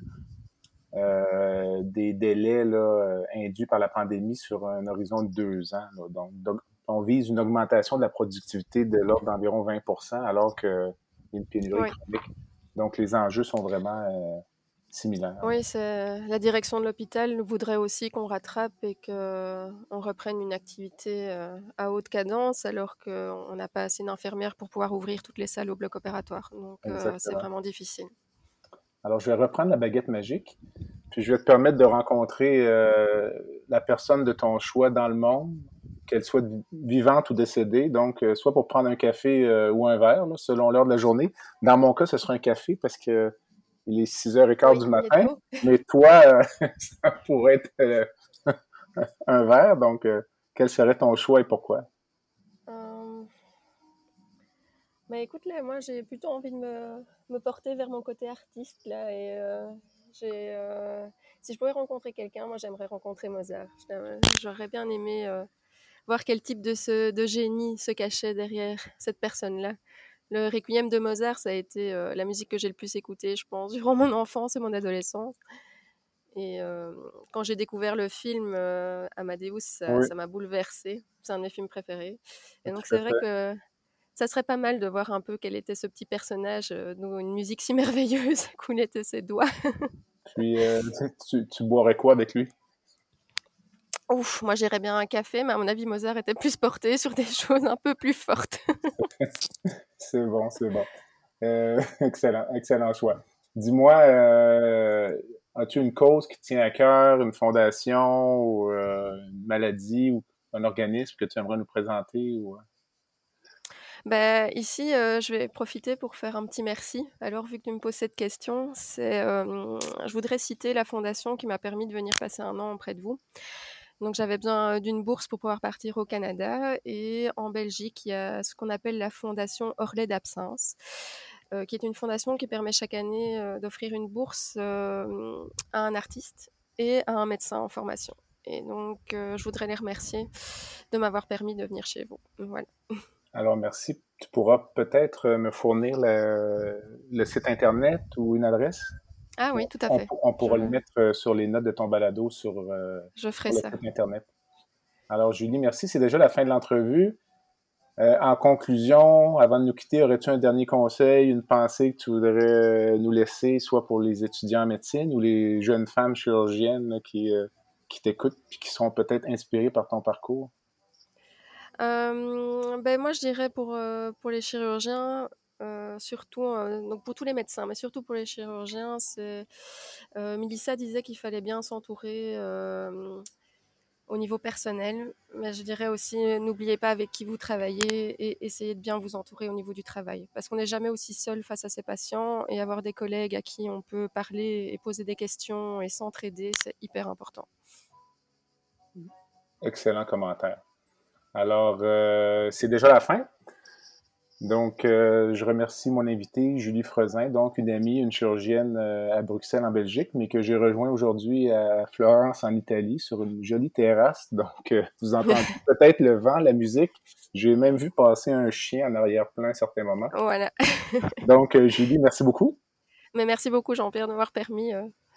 S1: des délais là, induits par la pandémie sur un horizon de deux ans. Donc, on vise une augmentation de la productivité de l'ordre d'environ 20% alors qu'il y a une pénurie chronique. Donc, les enjeux sont vraiment similaire.
S2: Oui, c'est la direction de l'hôpital voudrait aussi qu'on rattrape et qu'on reprenne une activité euh, à haute cadence alors qu'on n'a pas assez d'infirmières pour pouvoir ouvrir toutes les salles au bloc opératoire. Donc euh, c'est vraiment difficile.
S1: Alors je vais reprendre la baguette magique, puis je vais te permettre de rencontrer euh, la personne de ton choix dans le monde, qu'elle soit vivante ou décédée, donc soit pour prendre un café ou un verre, selon l'heure de la journée. Dans mon cas, ce sera un café parce que il est 6h15 du matin, mais toi, euh, ça pourrait être euh, un verre. Donc, euh, quel serait ton choix et pourquoi?
S2: Bah écoute, là, moi, j'ai plutôt envie de me, me, porter vers mon côté artiste, là, et j'ai... si je pouvais rencontrer quelqu'un, moi, j'aimerais rencontrer Mozart. J'aurais bien aimé voir quel type de, ce, de génie se cachait derrière cette personne-là. Le Requiem de Mozart, ça a été euh, la musique que j'ai le plus écoutée, je pense, durant mon enfance et mon adolescence. Et euh, quand j'ai découvert le film euh, Amadeus, ça m'a bouleversée. C'est un de mes films préférés. Et donc, c'est vrai que ça serait pas mal de voir un peu quel était ce petit personnage, dont une musique si merveilleuse coulait de ses doigts.
S1: Puis, tu, tu boirais quoi avec lui?
S2: Ouf, moi j'irais bien un café, mais à mon avis, Mozart était plus porté sur des choses un peu plus fortes.
S1: c'est bon, c'est bon. Euh, excellent, excellent choix. Dis-moi, euh, as-tu une cause qui tient à cœur, une fondation, ou, euh, une maladie, ou un organisme que tu aimerais nous présenter? Ou...
S2: Ben, ici, je vais profiter pour faire un petit merci. Alors, vu que tu me poses cette question, c'est, je voudrais citer la fondation qui m'a permis de venir passer un an auprès de vous. Donc j'avais besoin d'une bourse pour pouvoir partir au Canada et en Belgique, il y a ce qu'on appelle la fondation Orlet d'Absence, qui est une fondation qui permet chaque année d'offrir une bourse à un artiste et à un médecin en formation. Et donc je voudrais les remercier de m'avoir permis de venir chez vous.
S1: Alors merci. Tu pourras peut-être me fournir le site internet ou une adresse?
S2: Ah oui, tout à fait.
S1: On, pourra le mettre euh, sur les notes de ton balado sur,
S2: euh, Je ferai ça.
S1: Internet. Alors, Julie, merci. C'est déjà la fin de l'entrevue. Euh, en conclusion, avant de nous quitter, aurais-tu un dernier conseil, une pensée que tu voudrais nous laisser, soit pour les étudiants en médecine ou les jeunes femmes chirurgiennes qui, qui t'écoutent et qui sont peut-être inspirées par ton parcours?
S2: ben moi, je dirais pour, pour les chirurgiens, euh, surtout donc pour tous les médecins, mais surtout pour les chirurgiens, c'est euh, disait qu'il fallait bien s'entourer au niveau personnel, mais je dirais aussi n'oubliez pas avec qui vous travaillez et essayez de bien vous entourer au niveau du travail, parce qu'on n'est jamais aussi seul face à ses patients et avoir des collègues à qui on peut parler et poser des questions et s'entraider, c'est hyper important.
S1: Excellent commentaire. Alors, euh, c'est déjà la fin. Donc, euh, je remercie mon invité, Julie Frezin, donc une amie, une chirurgienne euh, à Bruxelles, en Belgique, mais que j'ai rejoint aujourd'hui à Florence, en Italie, sur une jolie terrasse. Donc, euh, vous entendez peut-être le vent, la musique. J'ai même vu passer un chien en arrière-plan à un certain moment.
S2: Voilà.
S1: donc, Julie, merci beaucoup.
S2: Mais merci beaucoup, Jean-Pierre, de m'avoir permis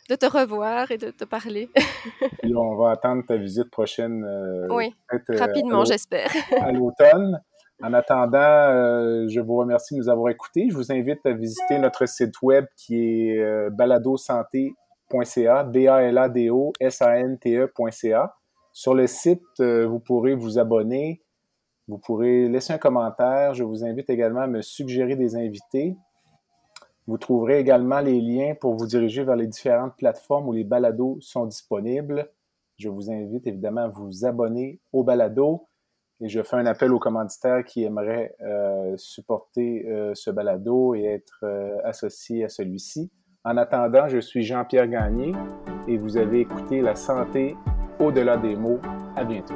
S2: de te revoir et de te parler.
S1: Puis on va attendre ta visite prochaine.
S2: oui, rapidement, j'espère.
S1: à l'automne. En attendant, euh, je vous remercie de nous avoir écoutés. Je vous invite à visiter notre site web qui est euh, baladosanté.ca, B-A-L-A-D-O-S-A-N-T-E.ca. Sur le site, euh, vous pourrez vous abonner, vous pourrez laisser un commentaire. Je vous invite également à me suggérer des invités. Vous trouverez également les liens pour vous diriger vers les différentes plateformes où les balados sont disponibles. Je vous invite évidemment à vous abonner au balado et je fais un appel aux commanditaires qui aimeraient euh, supporter euh, ce balado et être euh, associés à celui-ci. En attendant, je suis Jean-Pierre Gagné et vous avez écouté La santé au-delà des mots. À bientôt.